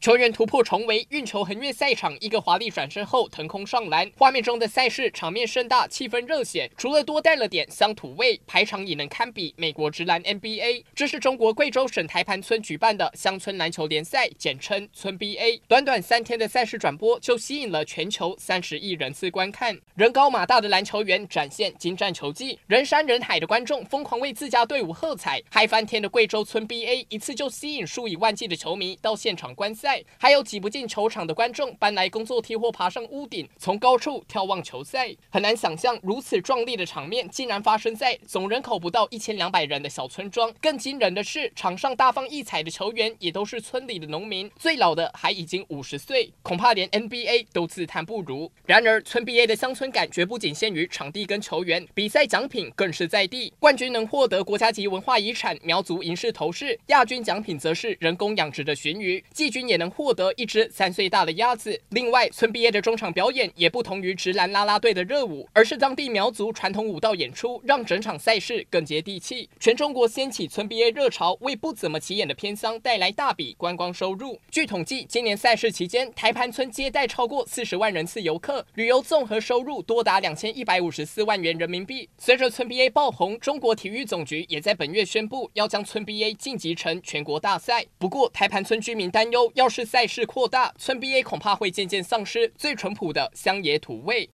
球员突破重围，运球横越赛场，一个华丽转身后腾空上篮。画面中的赛事场面盛大，气氛热血。除了多带了点乡土味，排场也能堪比美国职篮 NBA。这是中国贵州省台盘村举办的乡村篮球联赛，简称村 BA。短短三天的赛事转播，就吸引了全球三十亿人次观看。人高马大的篮球员展现精湛球技，人山人海的观众疯狂为自家队伍喝彩。嗨翻天的贵州村 BA，一次就吸引数以万计的球迷到现场观赛。还有挤不进球场的观众搬来工作梯或爬上屋顶，从高处眺望球赛。很难想象如此壮丽的场面竟然发生在总人口不到一千两百人的小村庄。更惊人的是，场上大放异彩的球员也都是村里的农民，最老的还已经五十岁，恐怕连 NBA 都自叹不如。然而，村 BA 的乡村感绝不仅限于场地跟球员，比赛奖品更是在地。冠军能获得国家级文化遗产苗族银饰头饰，亚军奖品则是人工养殖的鲟鱼，季军也能获得。一只三岁大的鸭子。另外，村 BA 的中场表演也不同于直男啦啦队的热舞，而是当地苗族传统舞蹈演出，让整场赛事更接地气。全中国掀起村 BA 热潮，为不怎么起眼的偏乡带来大笔观光收入。据统计，今年赛事期间，台盘村接待超过四十万人次游客，旅游综合收入多达两千一百五十四万元人民币。随着村 BA 爆红，中国体育总局也在本月宣布要将村 BA 晋级成全国大赛。不过，台盘村居民担忧，要是赛事扩大，村 BA 恐怕会渐渐丧失最淳朴的乡野土味。